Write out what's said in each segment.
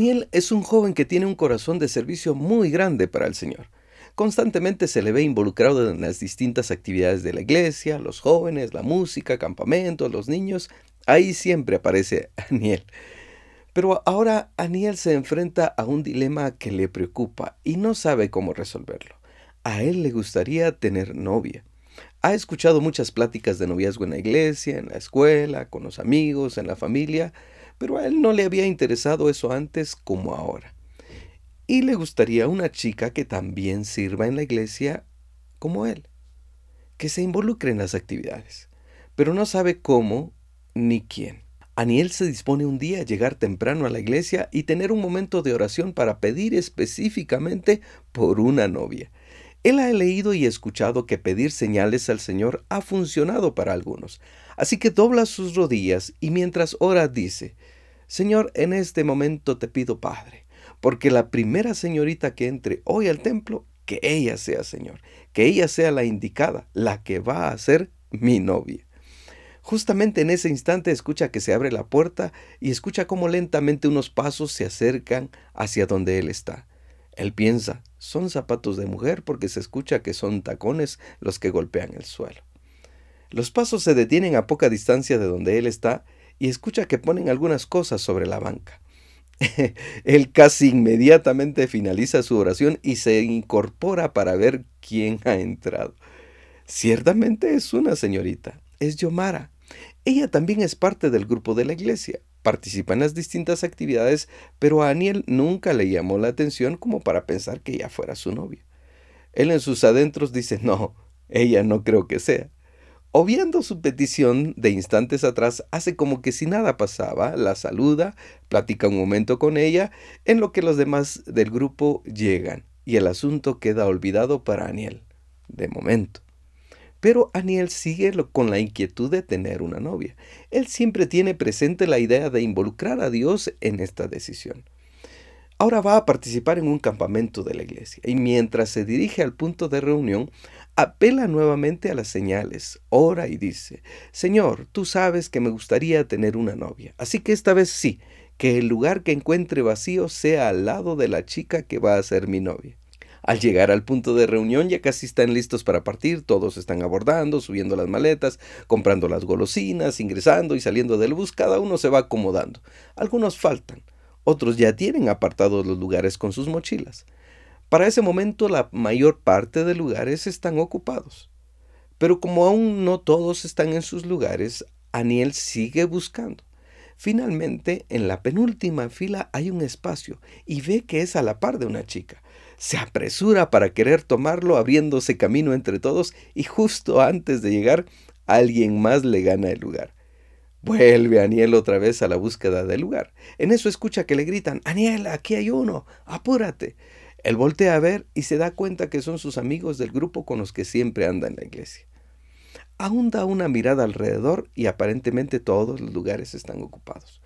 Aniel es un joven que tiene un corazón de servicio muy grande para el Señor. Constantemente se le ve involucrado en las distintas actividades de la iglesia, los jóvenes, la música, campamentos, los niños. Ahí siempre aparece Aniel. Pero ahora Aniel se enfrenta a un dilema que le preocupa y no sabe cómo resolverlo. A él le gustaría tener novia. Ha escuchado muchas pláticas de noviazgo en la iglesia, en la escuela, con los amigos, en la familia, pero a él no le había interesado eso antes como ahora. Y le gustaría una chica que también sirva en la iglesia como él, que se involucre en las actividades, pero no sabe cómo ni quién. Aniel se dispone un día a llegar temprano a la iglesia y tener un momento de oración para pedir específicamente por una novia. Él ha leído y escuchado que pedir señales al Señor ha funcionado para algunos. Así que dobla sus rodillas y mientras ora dice, Señor, en este momento te pido, Padre, porque la primera señorita que entre hoy al templo, que ella sea, Señor, que ella sea la indicada, la que va a ser mi novia. Justamente en ese instante escucha que se abre la puerta y escucha cómo lentamente unos pasos se acercan hacia donde él está. Él piensa, son zapatos de mujer porque se escucha que son tacones los que golpean el suelo. Los pasos se detienen a poca distancia de donde él está y escucha que ponen algunas cosas sobre la banca. él casi inmediatamente finaliza su oración y se incorpora para ver quién ha entrado. Ciertamente es una señorita, es Yomara. Ella también es parte del grupo de la iglesia participa en las distintas actividades, pero a Daniel nunca le llamó la atención como para pensar que ella fuera su novia. Él en sus adentros dice, no, ella no creo que sea. O viendo su petición de instantes atrás, hace como que si nada pasaba, la saluda, platica un momento con ella, en lo que los demás del grupo llegan, y el asunto queda olvidado para Daniel, de momento. Pero Aniel sigue con la inquietud de tener una novia. Él siempre tiene presente la idea de involucrar a Dios en esta decisión. Ahora va a participar en un campamento de la iglesia y mientras se dirige al punto de reunión, apela nuevamente a las señales, ora y dice, Señor, tú sabes que me gustaría tener una novia, así que esta vez sí, que el lugar que encuentre vacío sea al lado de la chica que va a ser mi novia. Al llegar al punto de reunión ya casi están listos para partir, todos están abordando, subiendo las maletas, comprando las golosinas, ingresando y saliendo del bus, cada uno se va acomodando. Algunos faltan, otros ya tienen apartados los lugares con sus mochilas. Para ese momento la mayor parte de lugares están ocupados. Pero como aún no todos están en sus lugares, Aniel sigue buscando. Finalmente, en la penúltima fila hay un espacio y ve que es a la par de una chica se apresura para querer tomarlo, abriéndose camino entre todos, y justo antes de llegar, alguien más le gana el lugar. Vuelve Aniel otra vez a la búsqueda del lugar. En eso escucha que le gritan, Aniel, aquí hay uno, apúrate. Él voltea a ver y se da cuenta que son sus amigos del grupo con los que siempre anda en la iglesia. Aún da una mirada alrededor y aparentemente todos los lugares están ocupados.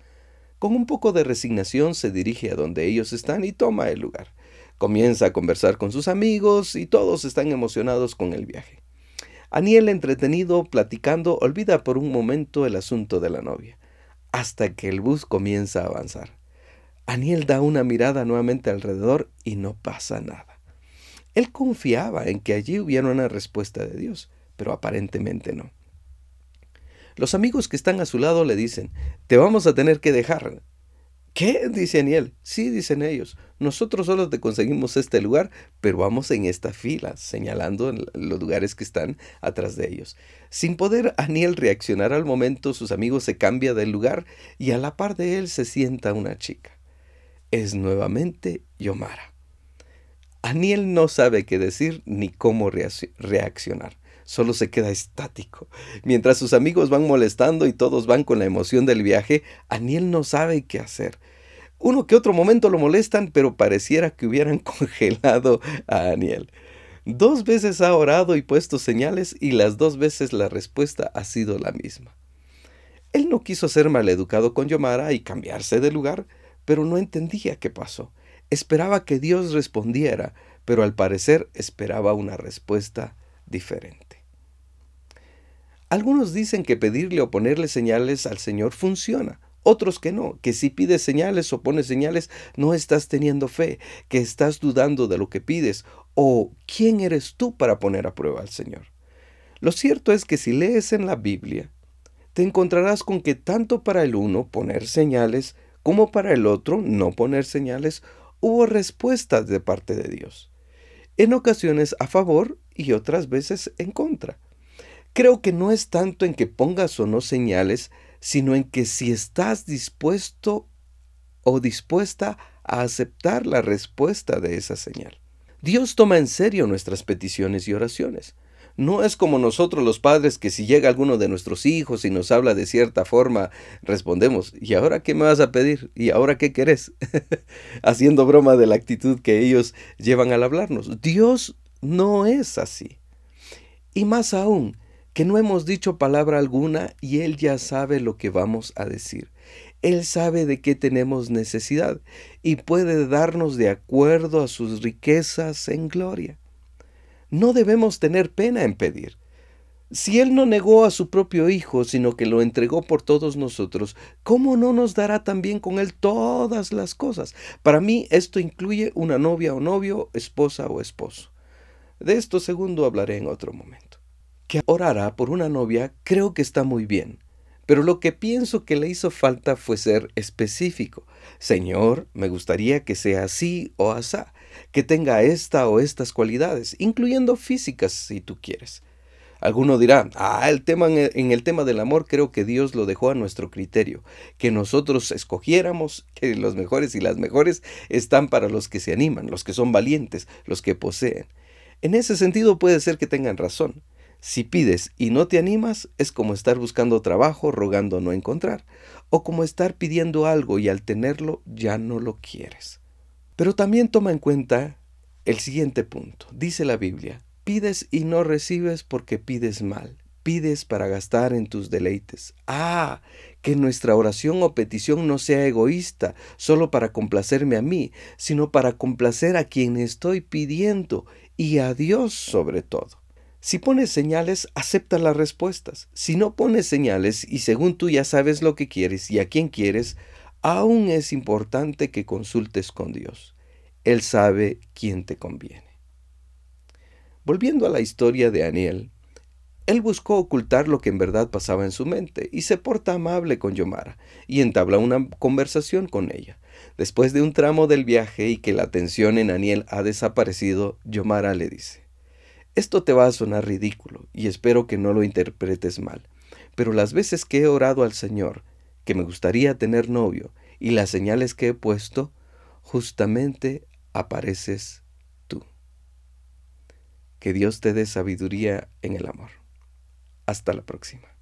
Con un poco de resignación se dirige a donde ellos están y toma el lugar. Comienza a conversar con sus amigos y todos están emocionados con el viaje. Aniel, entretenido, platicando, olvida por un momento el asunto de la novia, hasta que el bus comienza a avanzar. Aniel da una mirada nuevamente alrededor y no pasa nada. Él confiaba en que allí hubiera una respuesta de Dios, pero aparentemente no. Los amigos que están a su lado le dicen, te vamos a tener que dejar, ¿Qué? dice Aniel. Sí, dicen ellos. Nosotros solo te conseguimos este lugar, pero vamos en esta fila, señalando los lugares que están atrás de ellos. Sin poder Aniel reaccionar al momento, sus amigos se cambian del lugar y a la par de él se sienta una chica. Es nuevamente Yomara. Aniel no sabe qué decir ni cómo reaccionar solo se queda estático. Mientras sus amigos van molestando y todos van con la emoción del viaje, Aniel no sabe qué hacer. Uno que otro momento lo molestan, pero pareciera que hubieran congelado a Aniel. Dos veces ha orado y puesto señales y las dos veces la respuesta ha sido la misma. Él no quiso ser maleducado con Yomara y cambiarse de lugar, pero no entendía qué pasó. Esperaba que Dios respondiera, pero al parecer esperaba una respuesta diferente. Algunos dicen que pedirle o ponerle señales al Señor funciona. Otros que no, que si pides señales o pones señales, no estás teniendo fe, que estás dudando de lo que pides, o quién eres tú para poner a prueba al Señor. Lo cierto es que si lees en la Biblia, te encontrarás con que tanto para el uno poner señales como para el otro no poner señales, hubo respuestas de parte de Dios. En ocasiones a favor y otras veces en contra. Creo que no es tanto en que pongas o no señales, sino en que si estás dispuesto o dispuesta a aceptar la respuesta de esa señal. Dios toma en serio nuestras peticiones y oraciones. No es como nosotros los padres que si llega alguno de nuestros hijos y nos habla de cierta forma, respondemos, ¿y ahora qué me vas a pedir? ¿Y ahora qué querés? Haciendo broma de la actitud que ellos llevan al hablarnos. Dios no es así. Y más aún, que no hemos dicho palabra alguna y Él ya sabe lo que vamos a decir. Él sabe de qué tenemos necesidad y puede darnos de acuerdo a sus riquezas en gloria. No debemos tener pena en pedir. Si Él no negó a su propio Hijo, sino que lo entregó por todos nosotros, ¿cómo no nos dará también con Él todas las cosas? Para mí esto incluye una novia o novio, esposa o esposo. De esto segundo hablaré en otro momento que orara por una novia creo que está muy bien, pero lo que pienso que le hizo falta fue ser específico. Señor, me gustaría que sea así o asá, que tenga esta o estas cualidades, incluyendo físicas si tú quieres. Alguno dirá, ah, el tema en el tema del amor creo que Dios lo dejó a nuestro criterio, que nosotros escogiéramos que los mejores y las mejores están para los que se animan, los que son valientes, los que poseen. En ese sentido puede ser que tengan razón. Si pides y no te animas, es como estar buscando trabajo rogando no encontrar, o como estar pidiendo algo y al tenerlo ya no lo quieres. Pero también toma en cuenta el siguiente punto. Dice la Biblia, pides y no recibes porque pides mal. Pides para gastar en tus deleites. Ah, que nuestra oración o petición no sea egoísta, solo para complacerme a mí, sino para complacer a quien estoy pidiendo y a Dios sobre todo. Si pones señales, acepta las respuestas. Si no pones señales y según tú ya sabes lo que quieres y a quién quieres, aún es importante que consultes con Dios. Él sabe quién te conviene. Volviendo a la historia de Aniel, él buscó ocultar lo que en verdad pasaba en su mente y se porta amable con Yomara y entabla una conversación con ella. Después de un tramo del viaje y que la atención en Aniel ha desaparecido, Yomara le dice, esto te va a sonar ridículo y espero que no lo interpretes mal, pero las veces que he orado al Señor que me gustaría tener novio y las señales que he puesto, justamente apareces tú. Que Dios te dé sabiduría en el amor. Hasta la próxima.